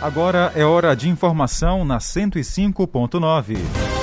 Agora é hora de informação na 105.9.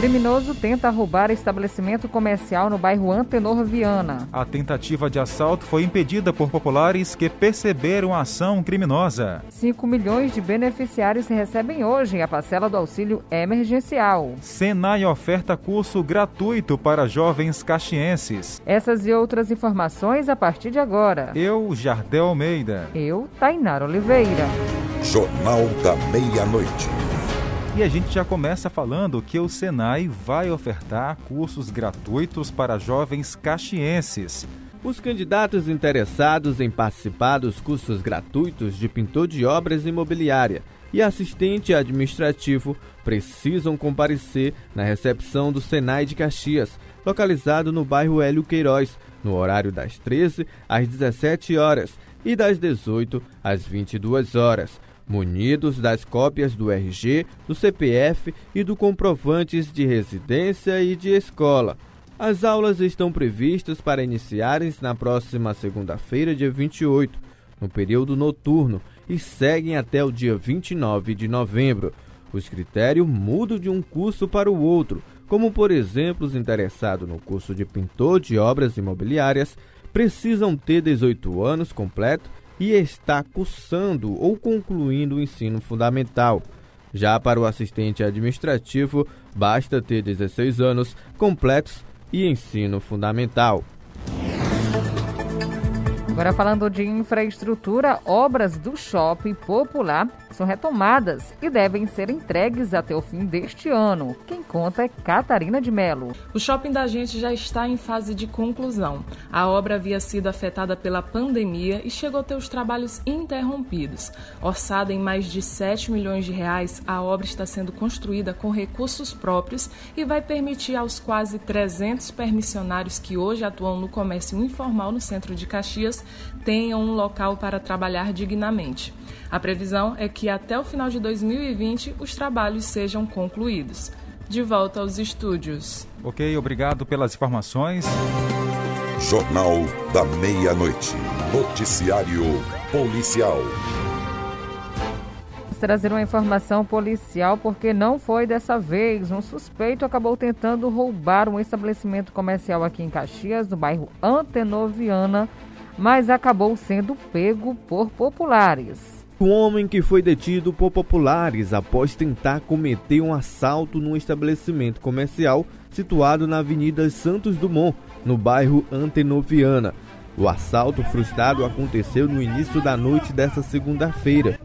Criminoso tenta roubar estabelecimento comercial no bairro Antenor Viana. A tentativa de assalto foi impedida por populares que perceberam a ação criminosa. 5 milhões de beneficiários recebem hoje a parcela do auxílio emergencial. Senai oferta curso gratuito para jovens caxienses. Essas e outras informações a partir de agora. Eu, Jardel Almeida. Eu, Tainara Oliveira. Jornal da Meia-Noite. E a gente já começa falando que o Senai vai ofertar cursos gratuitos para jovens caxienses. Os candidatos interessados em participar dos cursos gratuitos de pintor de obras imobiliária e assistente administrativo precisam comparecer na recepção do Senai de Caxias, localizado no bairro Hélio Queiroz, no horário das 13 às 17 horas e das 18 às 22 horas munidos das cópias do RG, do CPF e do comprovantes de residência e de escola. As aulas estão previstas para iniciarem na próxima segunda-feira, dia 28, no período noturno, e seguem até o dia 29 de novembro. Os critérios mudam de um curso para o outro, como por exemplo os interessados no curso de pintor de obras imobiliárias precisam ter 18 anos completo e está cursando ou concluindo o ensino fundamental. Já para o assistente administrativo, basta ter 16 anos completos e ensino fundamental. Agora falando de infraestrutura, obras do shopping popular são retomadas e devem ser entregues até o fim deste ano. Quem conta é Catarina de Melo. O shopping da gente já está em fase de conclusão. A obra havia sido afetada pela pandemia e chegou a ter os trabalhos interrompidos. Orçada em mais de 7 milhões de reais, a obra está sendo construída com recursos próprios e vai permitir aos quase 300 permissionários que hoje atuam no comércio informal no centro de Caxias tenham um local para trabalhar dignamente. A previsão é que até o final de 2020 os trabalhos sejam concluídos. De volta aos estúdios. Ok, obrigado pelas informações. Jornal da Meia-Noite. Noticiário Policial. Vamos trazer uma informação policial porque não foi dessa vez. Um suspeito acabou tentando roubar um estabelecimento comercial aqui em Caxias, no bairro Antenoviana mas acabou sendo pego por populares. O homem que foi detido por populares após tentar cometer um assalto num estabelecimento comercial situado na Avenida Santos Dumont, no bairro Antenoviana. O assalto frustrado aconteceu no início da noite desta segunda-feira.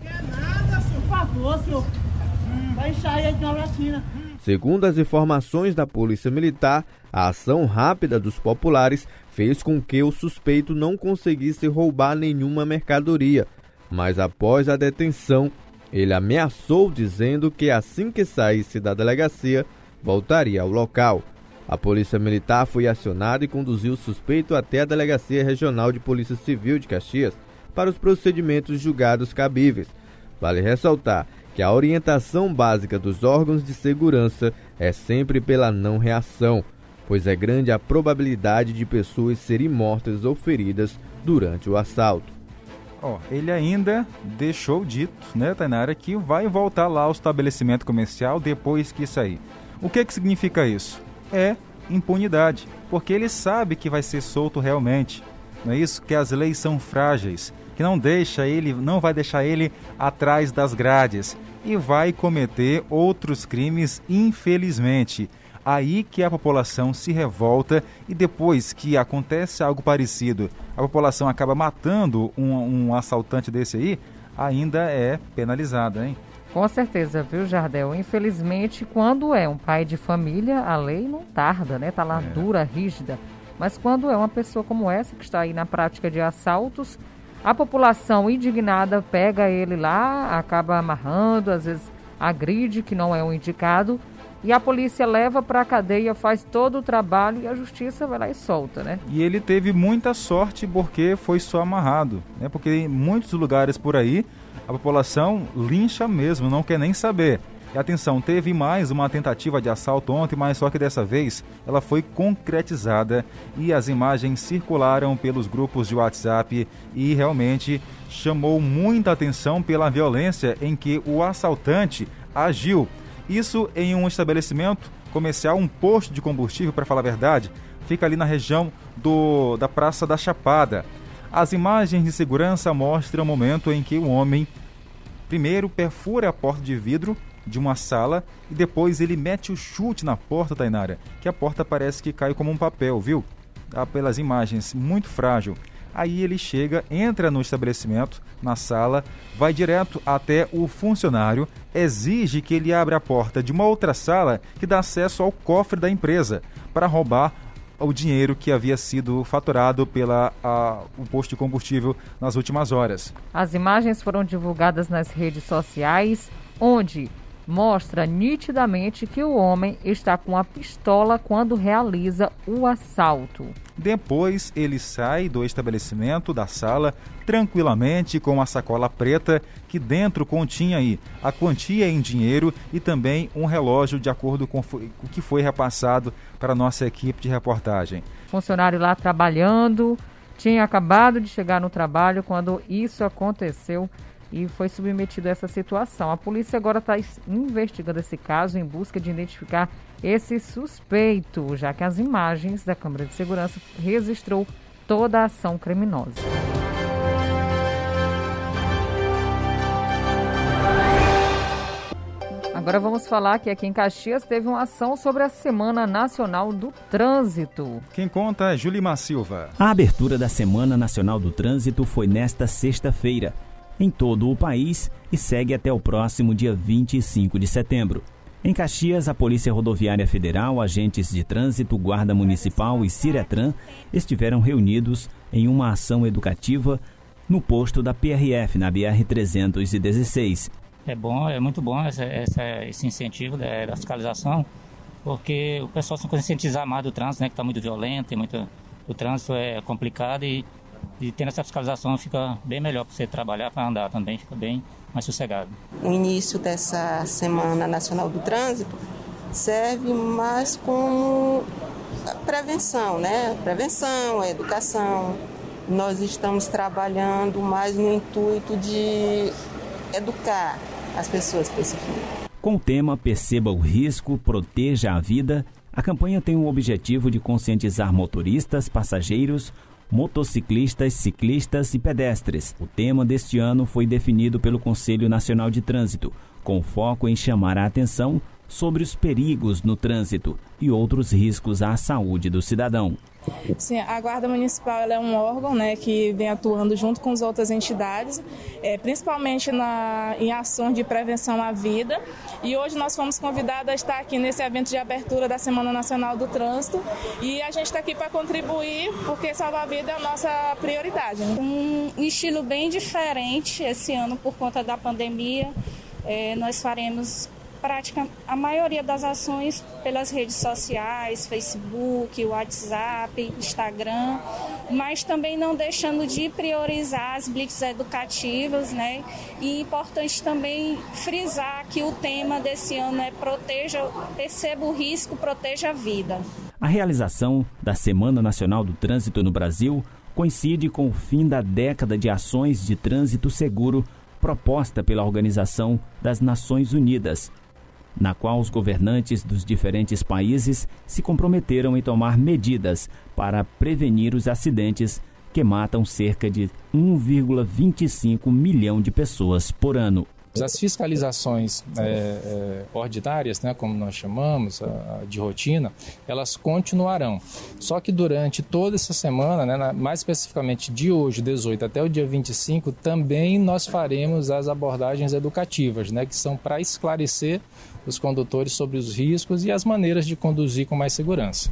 Segundo as informações da Polícia Militar, a ação rápida dos populares fez com que o suspeito não conseguisse roubar nenhuma mercadoria, mas após a detenção, ele ameaçou dizendo que assim que saísse da delegacia, voltaria ao local. A polícia militar foi acionada e conduziu o suspeito até a Delegacia Regional de Polícia Civil de Caxias para os procedimentos julgados cabíveis. Vale ressaltar que a orientação básica dos órgãos de segurança é sempre pela não reação pois é grande a probabilidade de pessoas serem mortas ou feridas durante o assalto. Oh, ele ainda deixou dito, né, Tainara, que vai voltar lá ao estabelecimento comercial depois que sair. O que, que significa isso? É impunidade, porque ele sabe que vai ser solto realmente. Não é isso? Que as leis são frágeis, que não deixa ele, não vai deixar ele atrás das grades e vai cometer outros crimes, infelizmente aí que a população se revolta e depois que acontece algo parecido, a população acaba matando um, um assaltante desse aí, ainda é penalizada, hein? Com certeza, viu, Jardel? Infelizmente, quando é um pai de família, a lei não tarda, né? Tá lá é. dura, rígida. Mas quando é uma pessoa como essa, que está aí na prática de assaltos, a população indignada pega ele lá, acaba amarrando, às vezes agride, que não é o indicado, e a polícia leva para a cadeia, faz todo o trabalho e a justiça vai lá e solta, né? E ele teve muita sorte porque foi só amarrado, né? Porque em muitos lugares por aí a população lincha mesmo, não quer nem saber. E atenção, teve mais uma tentativa de assalto ontem, mas só que dessa vez ela foi concretizada e as imagens circularam pelos grupos de WhatsApp e realmente chamou muita atenção pela violência em que o assaltante agiu. Isso em um estabelecimento comercial, um posto de combustível, para falar a verdade, fica ali na região do, da Praça da Chapada. As imagens de segurança mostram o momento em que o homem primeiro perfura a porta de vidro de uma sala e depois ele mete o chute na porta, Tainara, que a porta parece que cai como um papel, viu? Ah, pelas imagens, muito frágil. Aí ele chega, entra no estabelecimento, na sala, vai direto até o funcionário, exige que ele abra a porta de uma outra sala que dá acesso ao cofre da empresa para roubar o dinheiro que havia sido faturado pela a, o posto de combustível nas últimas horas. As imagens foram divulgadas nas redes sociais, onde mostra nitidamente que o homem está com a pistola quando realiza o assalto. Depois ele sai do estabelecimento, da sala, tranquilamente com uma sacola preta que dentro continha aí a quantia em dinheiro e também um relógio de acordo com o que foi repassado para a nossa equipe de reportagem. Funcionário lá trabalhando, tinha acabado de chegar no trabalho quando isso aconteceu e foi submetido a essa situação. A polícia agora está investigando esse caso em busca de identificar esse suspeito, já que as imagens da câmera de segurança registrou toda a ação criminosa. Agora vamos falar que aqui em Caxias teve uma ação sobre a Semana Nacional do Trânsito. Quem conta é Julimar Silva. A abertura da Semana Nacional do Trânsito foi nesta sexta-feira em todo o país e segue até o próximo dia 25 de setembro. Em Caxias, a Polícia Rodoviária Federal, agentes de trânsito, Guarda Municipal e Ciretran estiveram reunidos em uma ação educativa no posto da PRF, na BR-316. É bom, é muito bom essa, essa, esse incentivo da, da, fiscalização, porque o pessoal se conscientizar mais do trânsito, né, que está muito violento, tem muito, o trânsito é complicado e e tendo essa fiscalização fica bem melhor para você trabalhar, para andar também, fica bem mais sossegado. O início dessa Semana Nacional do Trânsito serve mais como prevenção, né? Prevenção, educação. Nós estamos trabalhando mais no intuito de educar as pessoas especificamente. Com o tema Perceba o Risco, Proteja a Vida, a campanha tem o objetivo de conscientizar motoristas, passageiros, motociclistas, ciclistas e pedestres. O tema deste ano foi definido pelo Conselho Nacional de Trânsito, com foco em chamar a atenção sobre os perigos no trânsito e outros riscos à saúde do cidadão. Sim, a Guarda Municipal é um órgão né, que vem atuando junto com as outras entidades, é, principalmente na, em ações de prevenção à vida. E hoje nós fomos convidados a estar aqui nesse evento de abertura da Semana Nacional do Trânsito. E a gente está aqui para contribuir, porque salvar a vida é a nossa prioridade. Né? Um estilo bem diferente esse ano por conta da pandemia. É, nós faremos prática a maioria das ações pelas redes sociais, Facebook, WhatsApp, Instagram, mas também não deixando de priorizar as blitz educativas, né? E importante também frisar que o tema desse ano é proteja, perceba o risco, proteja a vida. A realização da Semana Nacional do Trânsito no Brasil coincide com o fim da década de ações de trânsito seguro proposta pela Organização das Nações Unidas, na qual os governantes dos diferentes países se comprometeram em tomar medidas para prevenir os acidentes que matam cerca de 1,25 milhão de pessoas por ano. As fiscalizações é, é, ordinárias, né, como nós chamamos, a, de rotina, elas continuarão. Só que durante toda essa semana, né, mais especificamente de hoje, 18 até o dia 25, também nós faremos as abordagens educativas, né, que são para esclarecer os condutores sobre os riscos e as maneiras de conduzir com mais segurança.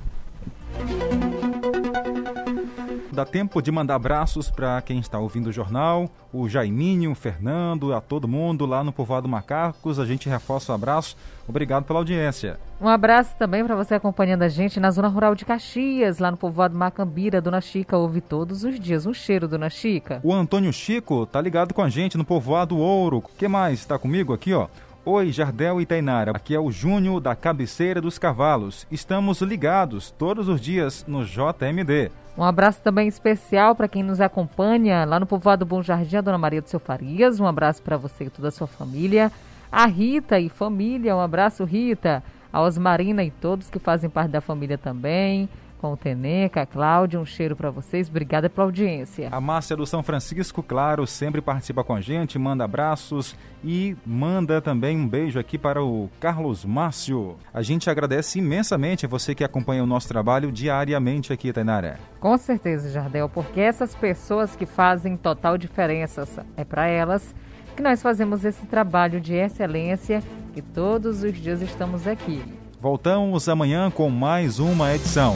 Dá tempo de mandar abraços para quem está ouvindo o jornal, o Jaiminho, o Fernando, a todo mundo lá no Povoado Macacos. A gente reforça o abraço. Obrigado pela audiência. Um abraço também para você acompanhando a gente na zona rural de Caxias, lá no Povoado Macambira. Dona Chica ouve todos os dias um cheiro, Dona Chica. O Antônio Chico tá ligado com a gente no Povoado Ouro. O que mais? Está comigo aqui, ó. Oi, Jardel e Tainara. Aqui é o Júnior da Cabeceira dos Cavalos. Estamos ligados todos os dias no JMD. Um abraço também especial para quem nos acompanha lá no povoado Bom Jardim, a Dona Maria do Seu Farias. Um abraço para você e toda a sua família. A Rita e família, um abraço, Rita. A Osmarina e todos que fazem parte da família também com o Teneca, a Cláudia, um cheiro para vocês. Obrigada pela audiência. A Márcia do São Francisco, claro, sempre participa com a gente, manda abraços e manda também um beijo aqui para o Carlos Márcio. A gente agradece imensamente a você que acompanha o nosso trabalho diariamente aqui, Tainara. Com certeza, Jardel, porque essas pessoas que fazem total diferença, é para elas que nós fazemos esse trabalho de excelência e todos os dias estamos aqui. Voltamos amanhã com mais uma edição.